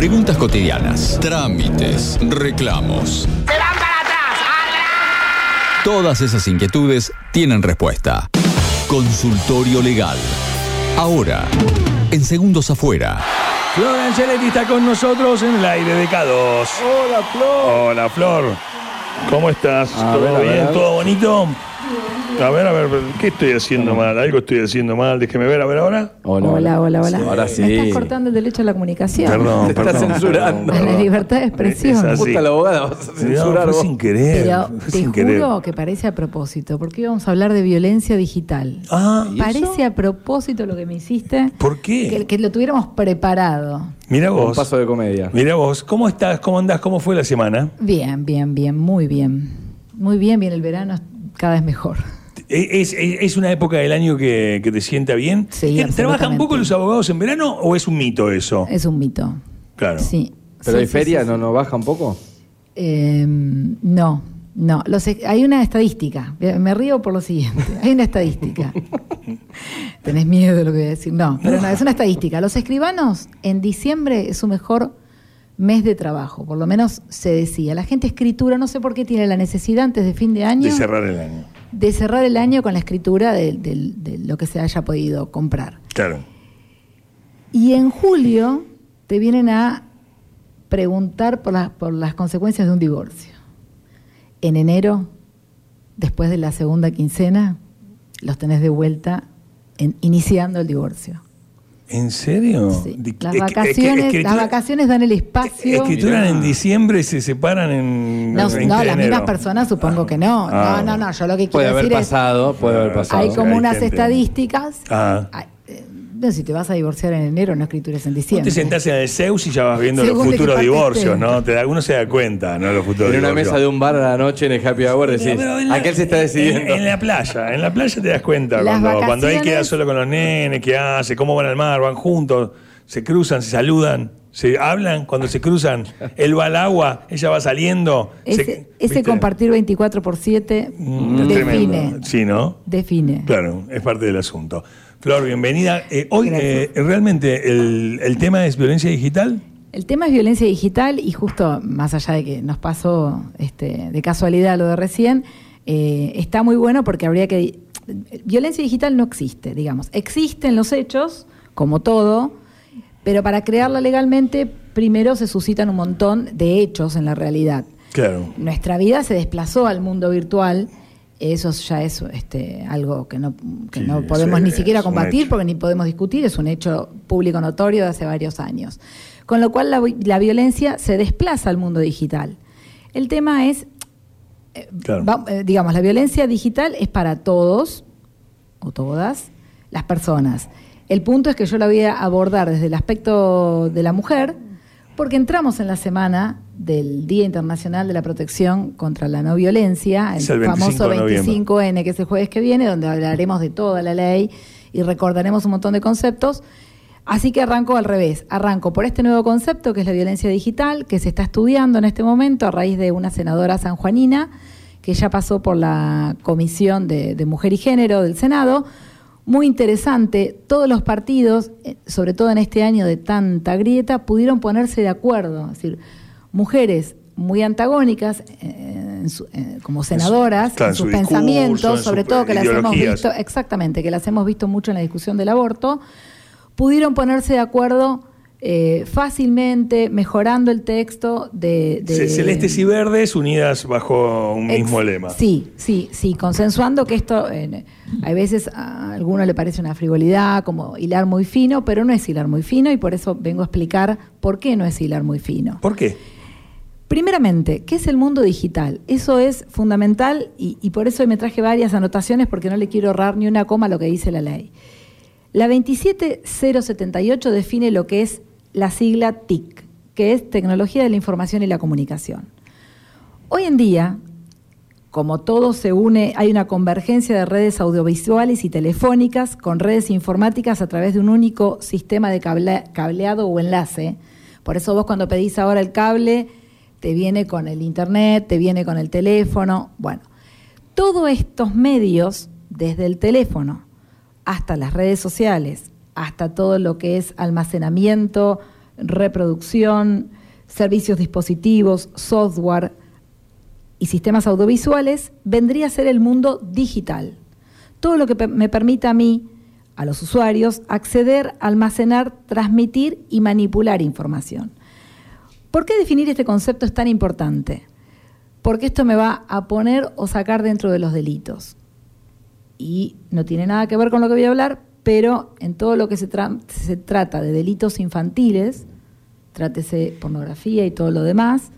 Preguntas cotidianas, trámites, reclamos. ¡Se van para atrás! ¡Atrás! Todas esas inquietudes tienen respuesta. Consultorio Legal. Ahora, en Segundos Afuera. Flor Angeletti está con nosotros en el aire de K2. Hola, Flor. Hola, Flor. ¿Cómo estás? A ¿Todo ver, bien? ¿Todo bonito? A ver, a ver, ¿qué estoy haciendo mal? Algo estoy haciendo mal. Déjeme ver, a ver ahora. Hola, hola, hola. Ahora sí. Me estás cortando el derecho a la comunicación. Perdón, Te está perdón. censurando. A la libertad de expresión. Es así. Puta la abogada, vas a No, censurar fue sin querer. Pero fue te sin juro querer. que parece a propósito, porque íbamos a hablar de violencia digital. Ah, Parece a propósito lo que me hiciste. ¿por qué? Que, que lo tuviéramos preparado. Mira Un vos. paso de comedia. Mira vos. ¿Cómo estás? ¿Cómo andás? ¿Cómo fue la semana? Bien, bien, bien, muy bien. Muy bien, bien, el verano cada vez mejor. ¿Es, es- es una época del año que, que te sienta bien? Sí, ¿Trabajan poco los abogados en verano o es un mito eso? Es un mito. Claro. Sí. ¿Pero Sí, hay sí, feria? sí, sí. ¿No, ¿No baja un poco? Eh, no, no. Los, hay una estadística. Me río por lo siguiente. Hay una estadística. Tenés miedo de lo que voy a decir. No, pero no, es una estadística. Los escribanos en diciembre es su mejor mes de trabajo. Por lo menos se decía. La gente escritura, no sé por qué tiene la necesidad antes de fin de año De cerrar el año. de cerrar el año con la escritura de, de- de lo que se haya podido comprar. Claro. Y en julio te vienen a preguntar por, las por las consecuencias de un divorcio. En enero, después de la segunda quincena, los tenés de vuelta en- iniciando el divorcio. ¿En serio? Sí. Las vacaciones, es que- las vacaciones dan el espacio. Escrituran en diciembre y se separan en. No, el 20 no, de las enero. mismas personas supongo que no. Ah. No, no, no. Yo lo que Puede quiero haber decir es. pasado, puede haber pasado. Hay como Hay unas gente. estadísticas. Ah. No, si te vas a divorciar en enero, no escritures en Vos diciembre. te sentás en el Zeus y ya vas viendo Según los futuros divorcios. ¿no? Te da- uno se da cuenta, ¿no? Los futuros En una divorcios. mesa de un bar a la noche en el happy hour decís, la- aquel se está decidiendo. En, en la playa, en la playa te das cuenta. Cuando, cuando él queda solo con los nenes, ¿qué hace? ¿Cómo van al mar? ¿Van juntos? ¿Se cruzan? ¿Se saludan? ¿Se hablan cuando se cruzan? Él va al agua, ella va saliendo. Ese, se- compartir 24 por 7 Mm, define. tremendo. Sí, ¿no? Define. Claro, es parte del asunto. Flor, bienvenida. Eh, hoy, eh, realmente, el, el tema es violencia digital. El tema es violencia digital y justo más allá de que nos pasó este, de casualidad lo de recién, eh, está muy bueno porque habría que... Violencia digital no existe, digamos. Existen los hechos, como todo, pero para crearla legalmente primero se suscitan un montón de hechos en la realidad. Claro. Nuestra vida se desplazó al mundo virtual. Eso ya es este, algo que no, que Sí, no podemos ni siquiera combatir porque ni podemos discutir, es un hecho público notorio de hace varios años. Con lo cual la, la violencia se desplaza al mundo digital. El tema es, eh, Claro. va- eh, digamos, la violencia digital es para todos o todas las personas. El punto es que yo la voy a abordar desde el aspecto de la mujer, porque entramos en la semana del Día Internacional de la Protección contra la No Violencia, el, Es el 25 famoso de noviembre. 25N, que es el jueves que viene, donde hablaremos de toda la ley y recordaremos un montón de conceptos. Así que arranco al revés. Arranco por este nuevo concepto que es la violencia digital, que se está estudiando en este momento a raíz de una senadora sanjuanina que ya pasó por la Comisión de, de Mujer y Género del Senado. Muy interesante, todos los partidos, eh, sobre todo en este año de tanta grieta, pudieron ponerse de acuerdo. Es decir, mujeres muy antagónicas eh, en su- eh, como senadoras, claro, en sus su pensamientos, en sobre todo que las hemos visto, exactamente, que las hemos visto mucho en la discusión del aborto, pudieron ponerse de acuerdo eh, fácilmente, mejorando el texto de... de- Ce- Celestes y verdes unidas bajo un Ex- mismo lema. Sí, sí, sí, consensuando que esto, eh, a veces a alguno le parece una frivolidad, como hilar muy fino, pero no es hilar muy fino y por eso vengo a explicar por qué no es hilar muy fino. ¿Por qué? Primeramente, ¿qué es el mundo digital? Eso es fundamental y, por eso me traje varias anotaciones porque no le quiero ahorrar ni una coma a lo que dice la ley. La 27078 define lo que es la sigla TIC, que es Tecnología de la Información y la Comunicación. Hoy en día, como todo se une, hay una convergencia de redes audiovisuales y telefónicas con redes informáticas a través de un único sistema de cable- cableado o enlace. Por eso vos cuando pedís ahora el cable, te viene con el internet, te viene con el teléfono. Bueno, todos estos medios, desde el teléfono hasta las redes sociales, hasta todo lo que es almacenamiento reproducción, servicios dispositivos, software y sistemas audiovisuales, vendría a ser el mundo digital. Todo lo que me permita a mí, a los usuarios, acceder, almacenar, transmitir y manipular información. ¿Por qué definir este concepto es tan importante? Porque esto me va a poner o sacar dentro de los delitos. Y no tiene nada que ver con lo que voy a hablar, pero en todo lo que se, tra- se trata de delitos infantiles, trátese pornografía y todo lo demás,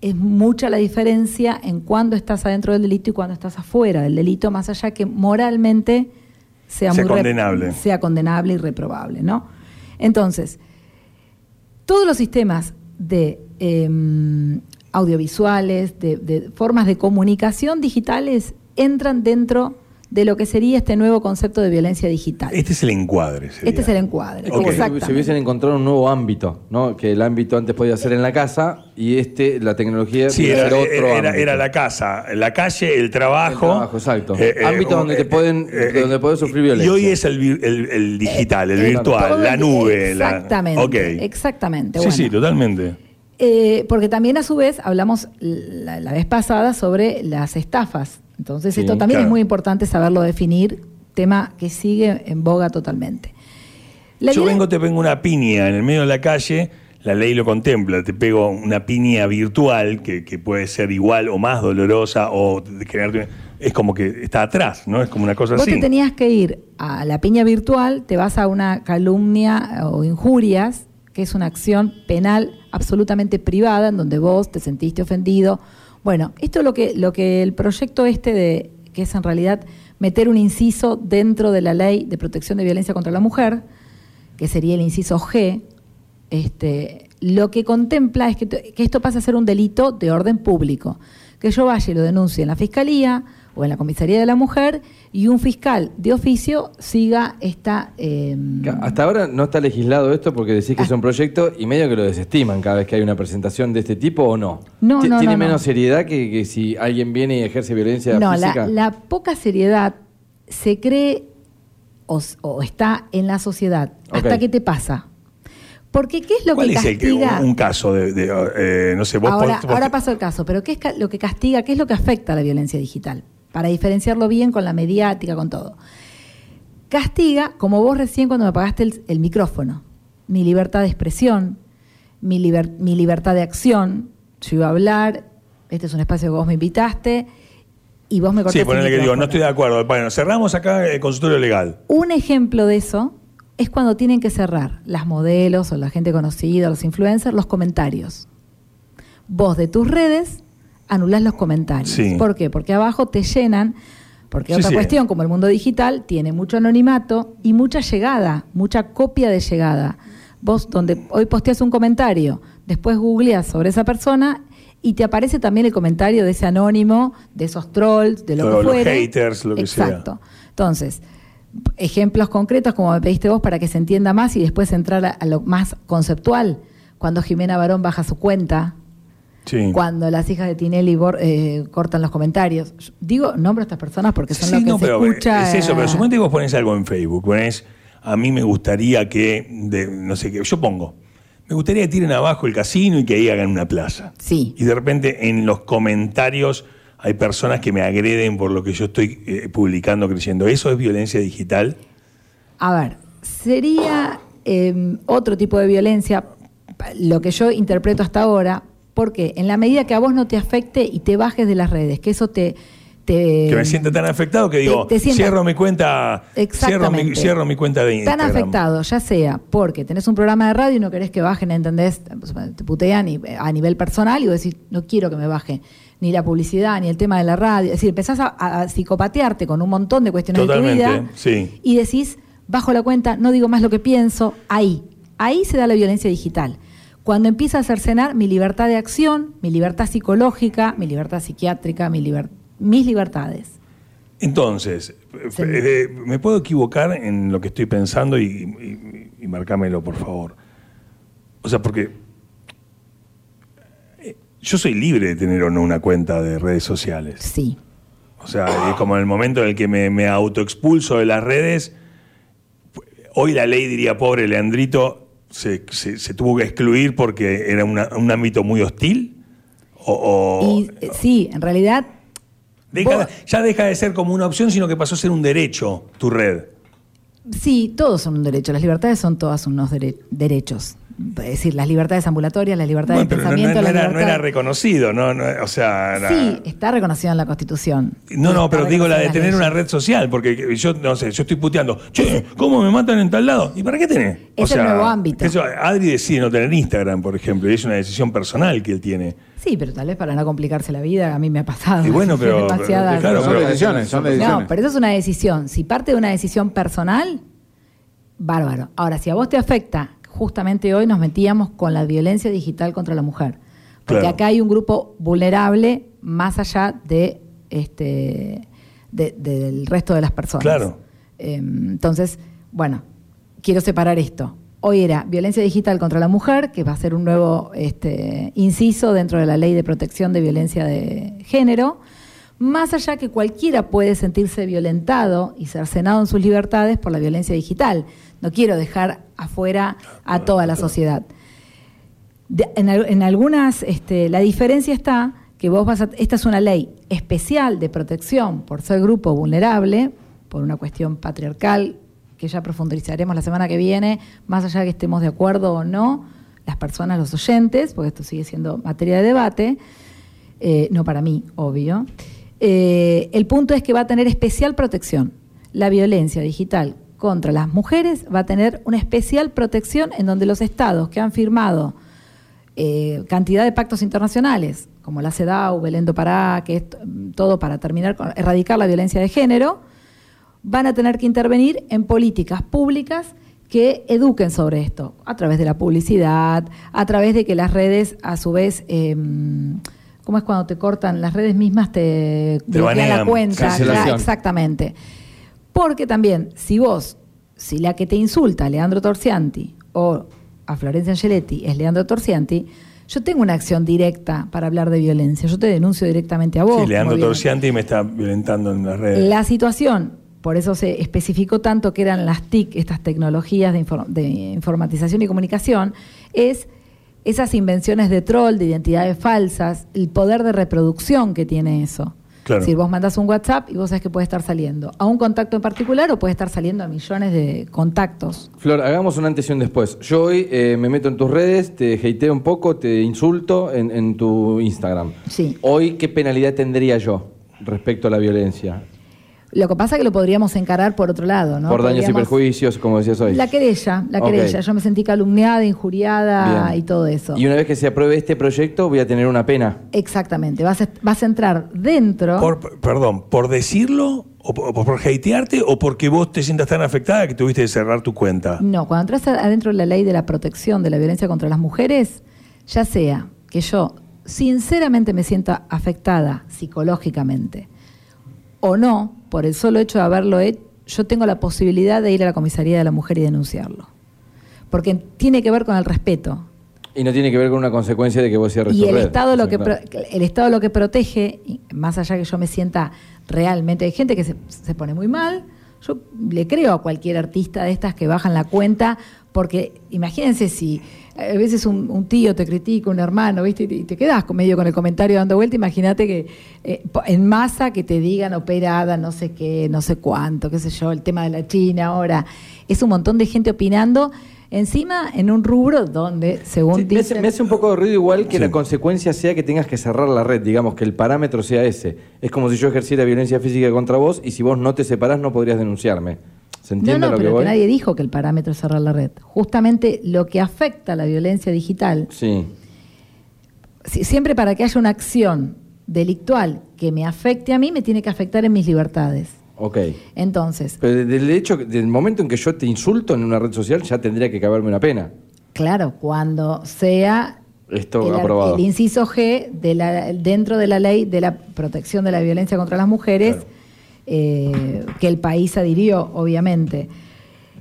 es mucha la diferencia en cuándo estás adentro del delito y cuándo estás afuera del delito, más allá que moralmente sea, Sea muy condenable. sea condenable y reprobable, ¿no? Entonces, todos los sistemas de eh, audiovisuales, de, de formas de comunicación digitales entran dentro de lo que sería este nuevo concepto de violencia digital. Este es el encuadre. sería. Este es el encuadre. Es como si se hubiesen encontrado un nuevo ámbito, ¿no? Que el ámbito antes podía ser en la casa y este, la tecnología, Sí, era, ser otro era- era- ámbito. era la casa, la calle, el trabajo. El trabajo, exacto. Eh, Ámbitos donde te pueden- donde podés sufrir violencia. Y hoy es el, vir- el- el digital, el Eh, virtual, la nube. la- Exactamente. Exactamente. Sí, bueno. sí, totalmente. Eh, porque también a su vez hablamos la, la vez pasada sobre las estafas. Entonces Sí, esto también claro. es muy importante saberlo definir, tema que sigue en boga totalmente. La Yo vengo, te pongo una piña en el medio de la calle, la ley lo contempla, te pego una piña virtual que, que puede ser igual o más dolorosa o generarte- Es como que está atrás, ¿no? Es como una cosa Vos así. te tenías que ir a la piña virtual, te vas a una calumnia o injurias, que es una acción penal absolutamente privada, en donde vos te sentiste ofendido. Bueno, esto es lo que, lo que el proyecto este de, que es en realidad meter un inciso dentro de la ley de protección de violencia contra la mujer, que sería el inciso G, este, lo que contempla es que, que esto pasa a ser un delito de orden público. Que yo vaya y lo denuncie en la fiscalía o en la comisaría de la mujer y un fiscal de oficio siga esta. eh, Hasta ahora no está legislado esto porque decís que es un proyecto y medio que lo desestiman cada vez que hay una presentación de este tipo o no. No, no, ¿Tiene no, no. menos seriedad que, que si alguien viene y ejerce violencia no, la, física? la poca seriedad se cree o, o está en la sociedad. ¿Hasta qué te pasa? Porque ¿qué es lo ¿Cuál que es el que- castiga? un, un caso de, de, eh, no sé, vos ahora, vos- ahora paso el caso, pero ¿qué es lo que castiga? ¿Qué es lo que afecta a la violencia digital? Para diferenciarlo bien con la mediática, con todo. Castiga, como vos recién cuando me apagaste el, el micrófono, mi libertad de expresión, mi, liber- mi libertad de acción. Yo iba a hablar, este es un espacio que vos me invitaste y vos me cortaste Sí, el ponele que digo, no estoy de acuerdo. Bueno, cerramos acá el consultorio legal. Un ejemplo de eso es cuando tienen que cerrar las modelos o la gente conocida, los influencers, los comentarios. Vos de tus redes anulás los comentarios. Sí. ¿Por qué? Porque abajo te llenan, porque Sí, otra sí. cuestión, como el mundo digital, tiene mucho anonimato y mucha llegada, mucha copia de llegada. Vos donde hoy posteas un comentario, después googleas sobre esa persona y te aparece también el comentario de ese anónimo, de esos trolls, de lo que los fuere. haters, lo que sea. Exacto. Entonces, ejemplos concretos como me pediste vos para que se entienda más y después entrar a, a lo más conceptual. Cuando Jimena Barón baja su cuenta, Sí. cuando las hijas de Tinelli bor- eh, cortan los comentarios. Digo, nombro a estas personas porque son Sí, los que no, se pero escucha. es eso, pero eh, suponete que vos pones algo en Facebook, pones, a mí me gustaría que, de, no sé qué, yo pongo, me gustaría que tiren abajo el casino y que ahí hagan una plaza. Sí. Y de repente en los comentarios hay personas que me agreden por lo que yo estoy eh, publicando, creyendo. ¿Eso es violencia digital? A ver, sería eh, otro tipo de violencia, lo que yo interpreto hasta ahora, porque en la medida que a vos no te afecte y te bajes de las redes, que eso te... te Que me sienta tan afectado que digo, te sienta- cierro mi cuenta, cierro mi, cierro mi cuenta de Instagram. Tan afectado, ya sea porque tenés un programa de radio y no querés que bajen, ¿entendés? Te putean y- a nivel personal y vos decís, no quiero que me baje ni la publicidad ni el tema de la radio. Es decir, empezás a, a psicopatearte con un montón de cuestiones Totalmente, de tu vida sí. y decís, bajo la cuenta, no digo más lo que pienso, ahí. Ahí se da la violencia digital. Cuando empieza a cercenar mi libertad de acción, mi libertad psicológica, mi libertad psiquiátrica, mi liber- mis libertades. Entonces, Sí. eh, me puedo equivocar en lo que estoy pensando y, y, y marcámelo, por favor. O sea, porque eh, yo soy libre de tener o no una cuenta de redes sociales. Sí. O sea, es como en el momento en el que me, me autoexpulso de las redes, hoy la ley diría, pobre Leandrito, se, se- se tuvo que excluir porque era una- un ámbito muy hostil? ¿O, o- Y eh, sí, en realidad, deja- vos- ya deja de ser como una opción, sino que pasó a ser un derecho tu red? sí, todos son un derecho. Las libertades son todas unos dere- derechos. Es decir, las libertades ambulatorias, las libertades Bueno, pero de no, no- pensamiento, no era, no era libertades- reconocido, no, no, o sea... era- Sí, está reconocido en la Constitución. No, no, pero digo la de tener una red social, porque yo no sé, yo estoy puteando. Che, ¿cómo me matan en tal lado? ¿Y para qué tenés? Es el nuevo ámbito. eso, Adri decide no tener Instagram, por ejemplo, y es una decisión personal que él tiene. Sí, pero tal vez para no complicarse la vida, a mí me ha pasado. Y bueno, pero- Demasiadas- claro, son pero- decisiones, son decisiones. No, pero eso es una decisión. Si parte de una decisión personal, bárbaro. Ahora, si a vos te afecta, justamente hoy nos metíamos con la violencia digital contra la mujer. Porque Claro. acá hay un grupo vulnerable más allá de este de- del resto de las personas. Claro. Eh, entonces, bueno, quiero separar esto. Hoy era violencia digital contra la mujer, que va a ser un nuevo este, inciso dentro de la ley de protección de violencia de género, más allá que cualquiera puede sentirse violentado y cercenado en sus libertades por la violencia digital. No quiero dejar afuera a toda la sociedad. De- en, al- en algunas, este, la diferencia está que vos vas a, esta es una ley especial de protección por ser grupo vulnerable, por una cuestión patriarcal, que ya profundizaremos la semana que viene, más allá de que estemos de acuerdo o no, las personas, los oyentes, porque esto sigue siendo materia de debate, eh, no para mí, obvio. Eh, el punto es que va a tener especial protección. La violencia digital contra las mujeres va a tener una especial protección en donde los estados que han firmado eh, cantidad de pactos internacionales, como la CEDAW, Belén do Pará, que es t- todo para terminar con erradicar la violencia de género, van a tener que intervenir en políticas públicas que eduquen sobre esto, a través de la publicidad, a través de que las redes, a su vez, eh, ¿cómo es cuando te cortan? Las redes mismas te, bloquean la cuenta. cancelación. exactamente. Porque también, si vos, si la que te insulta, Leandro Torcianti, o a Florencia Angeletti, es Leandro Torcianti, yo tengo una acción directa para hablar de violencia. Yo te denuncio directamente a vos. Sí, Leandro. Torcianti me está violentando en las redes. La situación, por eso se especificó tanto que eran las TIC, estas tecnologías de, de informatización y comunicación, es esas invenciones de troll, de identidades falsas, el poder de reproducción que tiene eso. Claro. Es decir, vos mandás un WhatsApp y vos sabés que puede estar saliendo a un contacto en particular o puede estar saliendo a millones de contactos. Flor, hagamos un antes y un después. Yo hoy eh, me meto en tus redes, te hateo un poco, te insulto en, en tu Instagram. Sí. Hoy, ¿qué penalidad tendría yo respecto a la violencia? Lo que pasa es que lo podríamos encarar por otro lado, ¿no? Por daños y perjuicios, como decías hoy. La querella, la querella. Yo me sentí calumniada, injuriada Bien. y todo eso. Y una vez que se apruebe este proyecto, voy a tener una pena. Exactamente. Vas a, vas a entrar dentro. Por- perdón, ¿por decirlo o por, o por hatearte o porque vos te sientas tan afectada que tuviste que cerrar tu cuenta? No, cuando entras adentro de la ley de la protección de la violencia contra las mujeres, ya sea que yo sinceramente me sienta afectada psicológicamente o no, por el solo hecho de haberlo hecho, yo tengo la posibilidad de ir a la comisaría de la mujer y denunciarlo. Porque tiene que ver con el respeto. Y no tiene que ver con una consecuencia de que vos cierres Y el. Estado, lo que claro. el Estado lo que protege, más allá que yo me sienta realmente, hay gente que se, se pone muy mal, yo le creo a cualquier artista de estas que bajan la cuenta, porque imagínense si a veces un, un tío te critica, un hermano, ¿viste? Y te, y te quedás con- medio con el comentario dando vuelta, imagínate que eh, en masa que te digan operada, no sé qué, no sé cuánto, qué sé yo, el tema de la China ahora, es un montón de gente opinando. Encima, en un rubro donde, según Sí, me, hace, dicen- me hace un poco de ruido igual que Sí. la consecuencia sea que tengas que cerrar la red, digamos, que el parámetro sea ese. Es como si yo ejerciera violencia física contra vos y si vos no te separás no podrías denunciarme. ¿Se entiende no, no, lo que pero voy? que nadie dijo que el parámetro es cerrar la red. Justamente lo que afecta a la violencia digital, Sí. si- siempre para que haya una acción delictual que me afecte a mí, me tiene que afectar en mis libertades. Ok. Entonces, Pero desde el hecho, del momento en que yo te insulto en una red social, ya tendría que caberme una pena. claro, cuando sea Esto el, aprobado. el inciso G de la, dentro de la ley de la protección de la violencia contra las mujeres, eh, que el país adhirió, obviamente.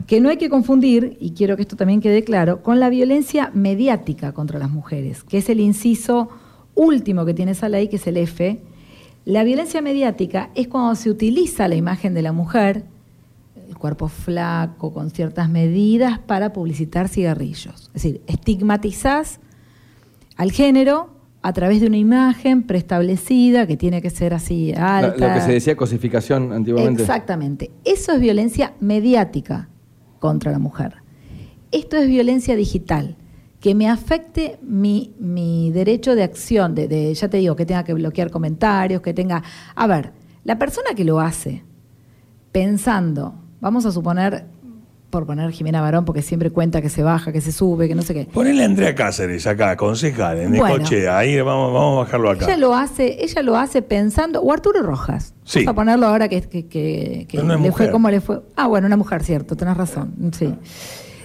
Que no hay que confundir, y quiero que esto también quede claro, con la violencia mediática contra las mujeres, que es el inciso último que tiene esa ley, que es el F. La violencia mediática es cuando se utiliza la imagen de la mujer, el cuerpo flaco, con ciertas medidas, para publicitar cigarrillos. Es decir, estigmatizás al género a través de una imagen preestablecida que tiene que ser así lo que se decía cosificación antiguamente. Exactamente. Eso es violencia mediática contra la mujer. Esto es violencia digital, que me afecte mi, mi derecho de acción, de, de- ya te digo, que tenga que bloquear comentarios, que tenga... A ver, la persona que lo hace pensando, vamos a suponer, por poner Jimena Barón, porque siempre cuenta que se baja, que se sube, que no sé qué. Ponele a Andrea Cáceres acá, concejal, en Bueno. Necochea. Ahí vamos, vamos a bajarlo acá. Ella lo hace, ella lo hace pensando, o Arturo Rojas. Sí. Vamos a ponerlo ahora que, que, que- le mujer. fue como le fue. Ah, bueno, una mujer, cierto, tenés razón. Sí.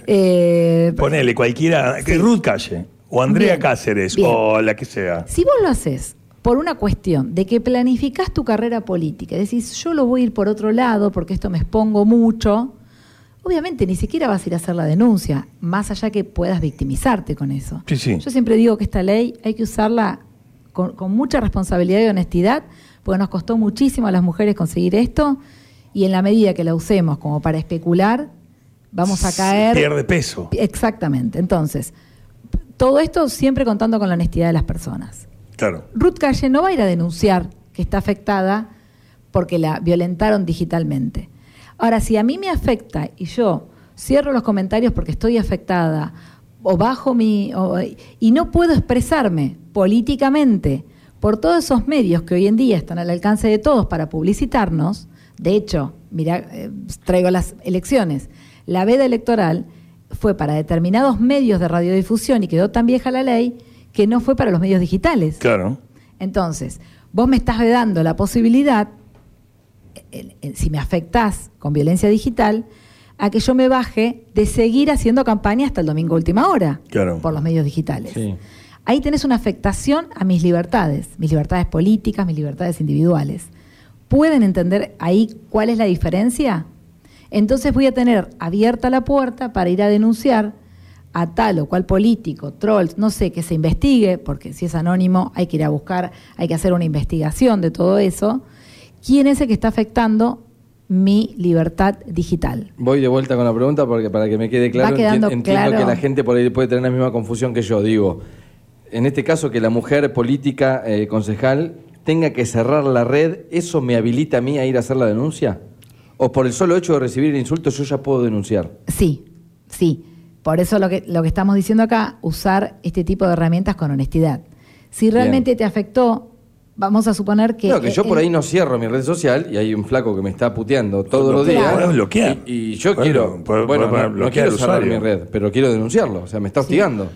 Eh, Ponele cualquiera, que Sí. Ruth Calle, o Andrea Bien, Cáceres, bien. o la que sea. si vos lo haces por una cuestión de que planificás tu carrera política, decís, yo lo voy a ir por otro lado porque esto me expongo mucho, obviamente ni siquiera vas a ir a hacer la denuncia, más allá que puedas victimizarte con eso. Sí, sí. Yo siempre digo que esta ley hay que usarla con, con mucha responsabilidad y honestidad, porque nos costó muchísimo a las mujeres conseguir esto, y en la medida que la usemos como para especular, vamos a caer... Pierde peso. Exactamente. Entonces, todo esto siempre contando con la honestidad de las personas. Claro. Ruth Calle no va a ir a denunciar que está afectada porque la violentaron digitalmente. Ahora, si a mí me afecta y yo cierro los comentarios porque estoy afectada o bajo mi... o- y no puedo expresarme políticamente por todos esos medios que hoy en día están al alcance de todos para publicitarnos, de hecho, mira, eh, traigo las elecciones, la veda electoral fue para determinados medios de radiodifusión y quedó tan vieja la ley que no fue para los medios digitales. Claro. Entonces, vos me estás vedando la posibilidad, si me afectás con violencia digital, a que yo me baje de seguir haciendo campaña hasta el domingo última hora Claro. por los medios digitales. Sí. Ahí tenés una afectación a mis libertades, mis libertades políticas, mis libertades individuales. ¿Pueden entender ahí cuál es la diferencia? Entonces voy a tener abierta la puerta para ir a denunciar a tal o cual político, trolls, no sé, que se investigue, porque si es anónimo hay que ir a buscar, hay que hacer una investigación de todo eso. ¿Quién es el que está afectando mi libertad digital? Voy de vuelta con la pregunta porque para que me quede claro, Va quedando enti- entiendo claro. que la gente por ahí puede tener la misma confusión que yo. Digo, en este caso que la mujer política eh, concejal tenga que cerrar la red, ¿eso me habilita a mí a ir a hacer la denuncia? ¿O por el solo hecho de recibir el insulto yo ya puedo denunciar? Sí, sí. Por eso lo que, lo que estamos diciendo acá, usar este tipo de herramientas con honestidad. Si realmente te afectó, vamos a suponer que... no, que yo por ahí no cierro mi red social y hay un flaco que me está puteando todos los días. Bloquear. Y, y yo quiero, bueno, no, quiero cerrar mi red, pero quiero denunciarlo, o sea, me está hostigando.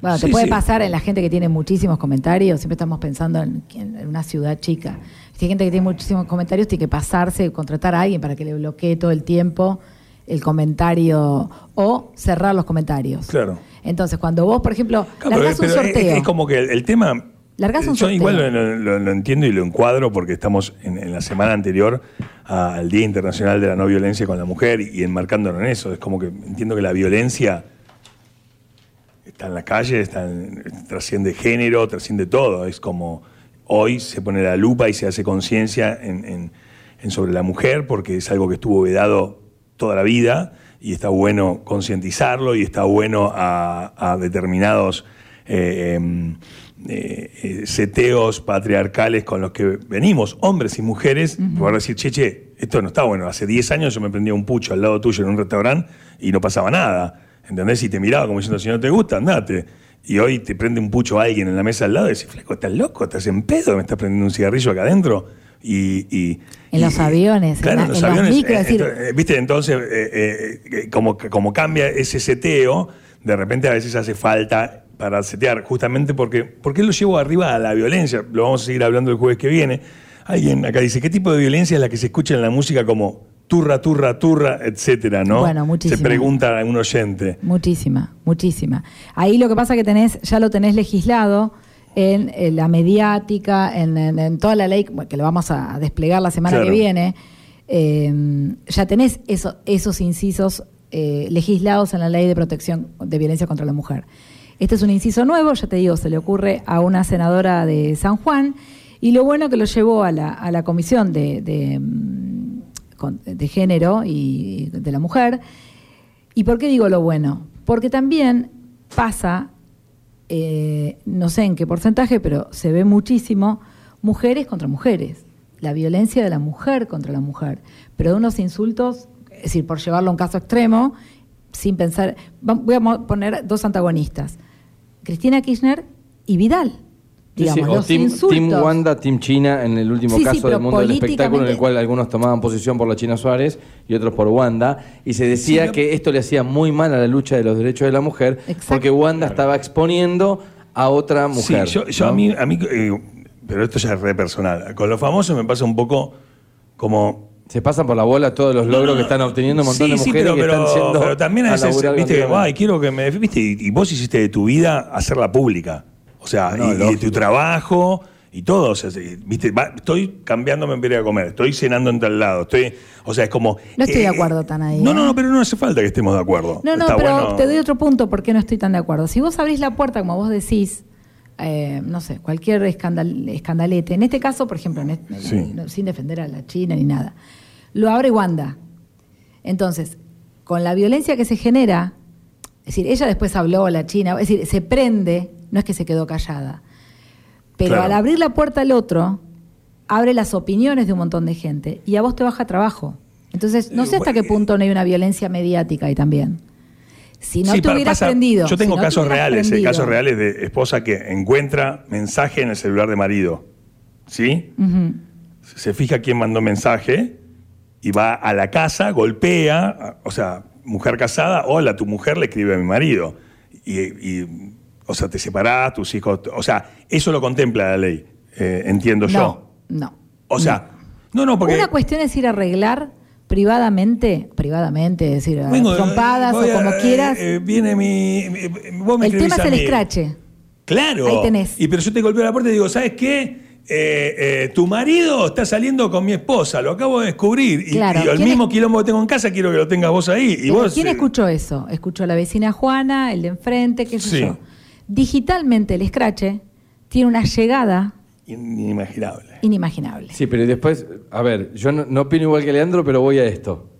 Bueno, te Sí, puede sí. pasar en la gente que tiene muchísimos comentarios, siempre estamos pensando en, en una ciudad chica. Si hay gente que tiene muchísimos comentarios, tiene que pasarse, contratar a alguien para que le bloquee todo el tiempo el comentario o cerrar los comentarios. Claro. Entonces, cuando vos, por ejemplo, Claro, un pero es- sorteo... Es, como que el, el tema. Largás un yo sorteo. igual lo, lo- lo entiendo y lo encuadro porque estamos en, en la semana anterior al Día Internacional de la No Violencia con la Mujer y, enmarcándonos en eso. Es como que entiendo que la violencia está en la calle, está en- trasciende género, trasciende todo. Es como hoy se pone la lupa y se hace conciencia en, sobre la mujer porque es algo que estuvo vedado toda la vida y está bueno concientizarlo y está bueno a, a determinados eh, em, eh, eh, seteos patriarcales con los que venimos, hombres y mujeres, por decir, che, che, esto no está bueno. Hace 10 años yo me prendía un pucho al lado tuyo en un restaurante y no pasaba nada. ¿Entendés? Y te miraba como diciendo, si no te gusta, andate. Y hoy te prende un pucho alguien en la mesa al lado y decís, flaco, estás loco, estás en pedo, me estás prendiendo un cigarrillo acá adentro. Y, y- En y- los aviones, claro, en los en los aviones. micros, eh, decir- eh, Viste, entonces, eh, eh, eh, como, como cambia ese seteo, de repente a veces hace falta para setear, justamente porque, porque lo llevo arriba a la violencia. Lo vamos a seguir hablando el jueves que viene. Alguien acá dice, ¿qué tipo de violencia es la que se escucha en la música como turra, turra, turra, etcétera, ¿no? Bueno, muchísima. Se pregunta a un oyente. Muchísima, muchísima. Ahí lo que pasa que tenés, ya lo tenés legislado en, en la mediática, en, en- en toda la ley que lo vamos a desplegar la semana Claro. que viene. eh, ya tenés eso- esos incisos eh, legislados en la ley de protección de violencia contra la mujer. Este es un inciso nuevo, ya te digo, se le ocurre a una senadora de San Juan y lo bueno que lo llevó a la, a la comisión de, de, mm, de género y de la mujer. ¿Y por qué digo lo bueno? Porque también pasa, eh, no sé en qué porcentaje, pero se ve muchísimo, mujeres contra mujeres. La violencia de la mujer contra la mujer. Pero de unos insultos, es decir, por llevarlo a un caso extremo, sin pensar. Voy a poner dos antagonistas: Cristina Kirchner y Vidal. Sí, sí, Digamos, o team, Wanda, Team China, en el último Sí, caso del mundo del espectáculo, en el cual algunos tomaban posición por la China Suárez y otros por Wanda, y se decía no- que esto le hacía muy mal a la lucha de los derechos de la mujer, Exacto. porque Wanda estaba exponiendo a otra mujer. Sí, yo, yo ¿no? a mí, a mí eh, pero esto ya es re personal. Con los famosos me pasa un poco como Se pasan por la bola todos los logros que están obteniendo un montón sí, de sí, mujeres pero, que pero- están siendo pero también a veces, viste, que. "Ay, quiero que me. ¿Viste? Y, y vos hiciste de tu vida hacerla pública. O sea, No, y- y, de tu trabajo y todo. O sea, sí, viste, va- estoy cambiándome en a comer, estoy cenando en tal lado. Estoy, o sea, es como. No estoy de acuerdo tan ahí, No, no, ¿eh? no, pero no hace falta que estemos de acuerdo. No, no, Está pero bueno- te doy otro punto por qué no estoy tan de acuerdo. Si vos abrís la puerta, como vos decís, eh, no sé, cualquier escandal- escandalete, en este caso, por ejemplo, en este- Sí. no- sin defender a la China ni nada, lo abre Wanda. Entonces, con la violencia que se genera, es decir, ella después habló a la China, es decir, se prende, no es que se quedó callada, pero Claro. al abrir la puerta al otro, abre las opiniones de un montón de gente y a vos te baja trabajo. Entonces, no sé hasta qué punto no hay una violencia mediática ahí también. Si no Sí, te hubieras prendido. Yo tengo si no te casos reales, eh, casos reales de esposa que encuentra mensaje en el celular de marido. ¿Sí? Se fija quién mandó mensaje y va a la casa, golpea, o sea, mujer casada, hola, tu mujer le escribe a mi marido. Y, y, o sea, te separás, tus hijos, o sea, eso lo contempla la ley, eh, entiendo No, yo. no. O sea, no, no, porque... Una cuestión es ir a arreglar privadamente, privadamente, es decir, a vengo, trompadas voy o como a- quieras. eh, viene mi... vos me el tema es a el escrache. Claro. Ahí tenés. Y pero yo te golpeo la puerta y digo, ¿sabes qué? Eh, eh, tu marido está saliendo con mi esposa, lo acabo de descubrir. Y, Claro, y el ¿quién mismo es- quilombo que tengo en casa quiero que lo tengas vos ahí. Y Pero vos, ¿Quién eh, escuchó eso? Escuchó la vecina Juana, el de enfrente, qué sé Sí. yo. Digitalmente el escrache tiene una llegada Inimaginable. inimaginable. Sí, pero después, a ver, yo no, no opino igual que Leandro, pero voy a esto.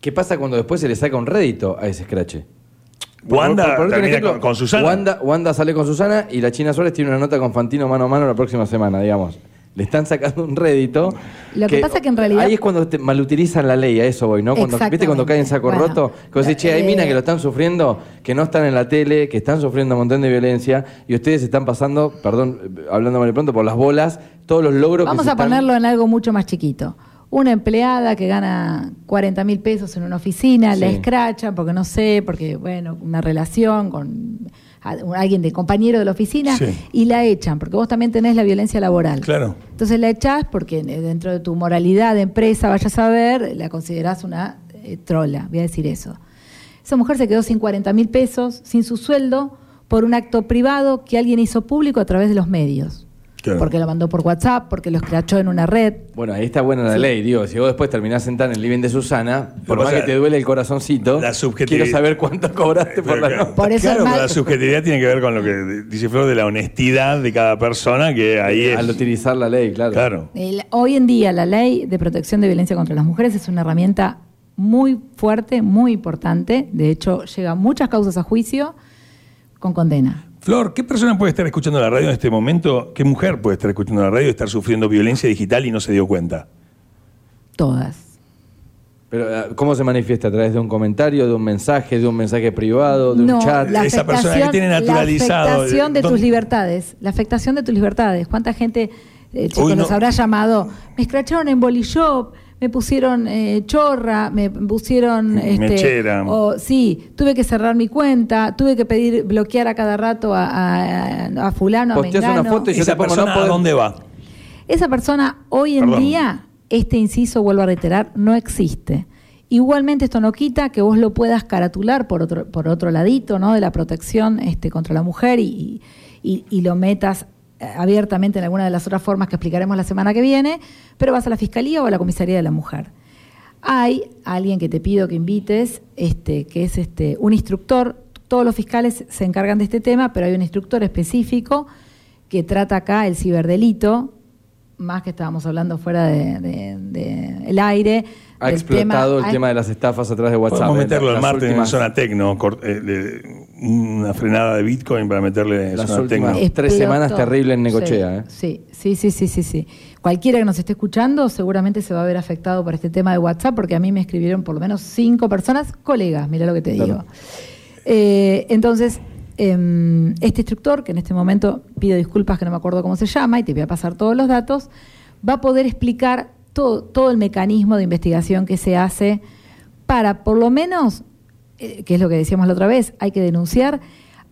¿Qué pasa cuando después se le saca un rédito a ese? Por- Wanda por- termina ejemplo, con, con Susana. Wanda, Wanda sale con Susana y la China Suárez tiene una nota con Fantino mano a mano la próxima semana, digamos. Le están sacando un rédito. Lo que pasa que en realidad- Ahí es cuando te malutilizan la ley, a eso voy, ¿no? Cuando, ¿Viste cuando caen en saco Bueno, roto? Que vos decís, che, hay eh, minas que lo están sufriendo, que no están en la tele, que están sufriendo un montón de violencia y ustedes están pasando, perdón, hablando mal y pronto, por las bolas, todos los logros que Vamos a están- ponerlo en algo mucho más chiquito. Una empleada que gana 40 mil pesos en una oficina, la Sí. escrachan porque no sé, porque, bueno, una relación con a- alguien de compañero de la oficina Sí. y la echan, porque vos también tenés la violencia laboral. Claro. Entonces la echás porque dentro de tu moralidad de empresa, vayas a ver, la considerás una eh, trola, voy a decir eso. Esa mujer se quedó sin 40 mil pesos, sin su sueldo, por un acto privado que alguien hizo público a través de los medios. Claro. Porque lo mandó por WhatsApp, porque lo escrachó en una red. Bueno, ahí está buena la Sí. ley, digo, si vos después terminás sentada en el living de Susana, por más que te duele el corazoncito, La subjetividad- quiero saber cuánto cobraste por la nota. Por eso claro, mal- la subjetividad tiene que ver con lo que dice Flor de la honestidad de cada persona, que ahí es. Al utilizar la ley, claro. Claro. El- hoy en día la ley de protección de violencia contra las mujeres es una herramienta muy fuerte, muy importante. De hecho, llega muchas causas a juicio con condena. Flor, ¿qué persona puede estar escuchando la radio en este momento? ¿Qué mujer puede estar escuchando la radio y estar sufriendo violencia digital y no se dio cuenta? Todas. Pero, eh, ¿cómo se manifiesta? ¿A través de un comentario, de un mensaje, de un mensaje privado, de no, un chat? la Esa persona que afectación- tiene naturalizado, La afectación de ¿dónde- tus libertades. La afectación de tus libertades. ¿Cuánta gente, eh, chicos, Uy, no. los habrá llamado? Me escracharon en Bolishop, me pusieron eh, chorra, me pusieron... Este, Mechera. o- sí, tuve que cerrar mi cuenta, tuve que pedir bloquear a cada rato a, a, a fulano, a Posteas una mengano. foto y yo ¿Esa te pongo, persona no a dónde va? Esa persona hoy en Perdón. día, este inciso, vuelvo a reiterar, no existe. Igualmente esto no quita que vos lo puedas caratular por otro, por otro ladito, ¿no? De la protección este, contra la mujer y, y- y lo metas abiertamente en alguna de las otras formas que explicaremos la semana que viene, pero vas a la Fiscalía o a la Comisaría de la Mujer. Hay alguien que te pido que invites, este, que es este, un instructor, todos los fiscales se encargan de este tema, pero hay un instructor específico que trata acá el ciberdelito, más que estábamos hablando fuera de, de- de el aire. Ha del explotado el ha- tema de las estafas a través de WhatsApp. Podemos eh, meterlo el martes últimas- en zona tecno, cort- eh, una frenada de Bitcoin para meterle Las últimas-. Tres semanas terribles en Necochea, ¿eh? Sí, sí, sí, sí, sí, sí. Cualquiera que nos esté escuchando seguramente se va a ver afectado por este tema de WhatsApp, porque a mí me escribieron por lo menos cinco personas, colegas, mira lo que te Claro. digo. Eh, entonces, em, este instructor, que en este momento pido disculpas que no me acuerdo cómo se llama, y te voy a pasar todos los datos, va a poder explicar todo, todo el mecanismo de investigación que se hace para, por lo menos, eh, que es lo que decíamos la otra vez, hay que denunciar,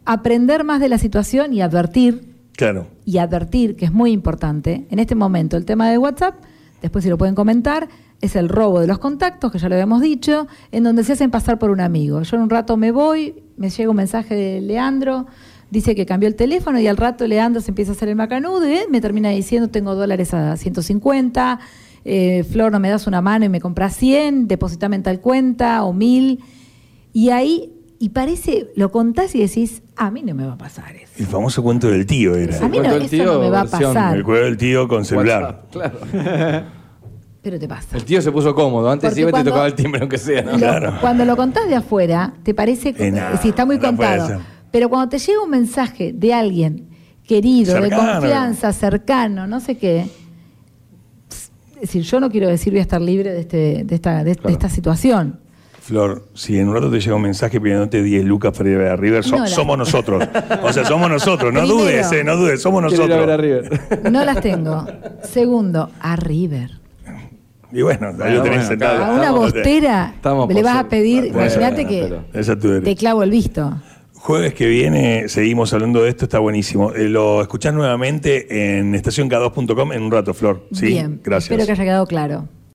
aprender más de la situación y advertir Claro. y advertir, que es muy importante, en este momento el tema de WhatsApp, después si lo pueden comentar, es el robo de los contactos, que ya lo habíamos dicho, en donde se hacen pasar por un amigo. Yo en un rato me voy, me llega un mensaje de Leandro, dice que cambió el teléfono y al rato Leandro se empieza a hacer el macanudo y me termina diciendo tengo dólares a 150, eh, Flor no me das una mano y me compras 100, depositame en tal cuenta o 1000. Y ahí, y parece, lo contás y decís, a mí no me va a pasar eso. El famoso cuento del tío era. A mí no, cuento del eso tío, no me va a pasar. El cuento del tío con celular. WhatsApp, claro. Pero te pasa. El tío se puso cómodo. Antes Porque y te tocaba el timbre, aunque sea. ¿no? Lo- Claro. Cuando lo contás de afuera, te parece que Eh, no, si está muy no contado. Pero cuando te llega un mensaje de alguien querido, de confianza, cercano, no sé qué. Es decir, yo no quiero decir voy a estar libre de, este, de, esta, de- esta situación. Flor, si en un rato te llega un mensaje pidiéndote 10 lucas para ir a ver a River, so- No, la- somos nosotros. O sea, somos nosotros. No Primero. dudes, eh, no dudes, somos Quiero ir a ver a nosotros. River. No las tengo. Segundo, a River. Y bueno, ahí lo tenés bueno, sentado. A una bostera le vas a pedir, Bueno, imagínate que te clavo el visto. Jueves que viene seguimos hablando de esto, está buenísimo. Eh, lo escuchás nuevamente en estacionk2.com en un rato, Flor. Sí, Bien, gracias. espero que haya quedado claro.